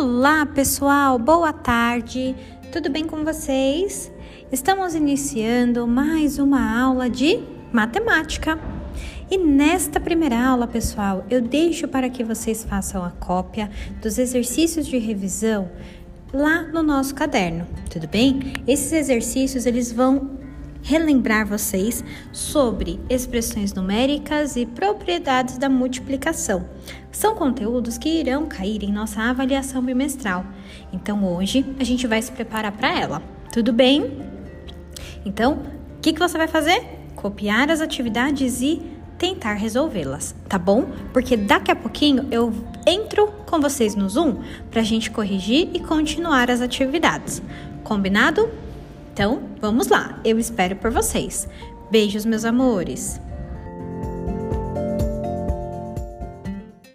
Olá, pessoal, boa tarde, tudo bem com vocês? Estamos iniciando mais uma aula de matemática. E nesta primeira aula, pessoal, eu deixo para que vocês façam a cópia dos exercícios de revisão lá no nosso caderno, tudo bem? Esses exercícios eles vão relembrar vocês sobre expressões numéricas e propriedades da multiplicação. São conteúdos que irão cair em nossa avaliação bimestral. Então hoje a gente vai se preparar para ela. Tudo bem? Então, o que, que você vai fazer? Copiar as atividades e tentar resolvê-las, tá bom? Porque daqui a pouquinho eu entro com vocês no Zoom para a gente corrigir e continuar as atividades. Combinado? Então, vamos lá, eu espero por vocês. Beijos, meus amores!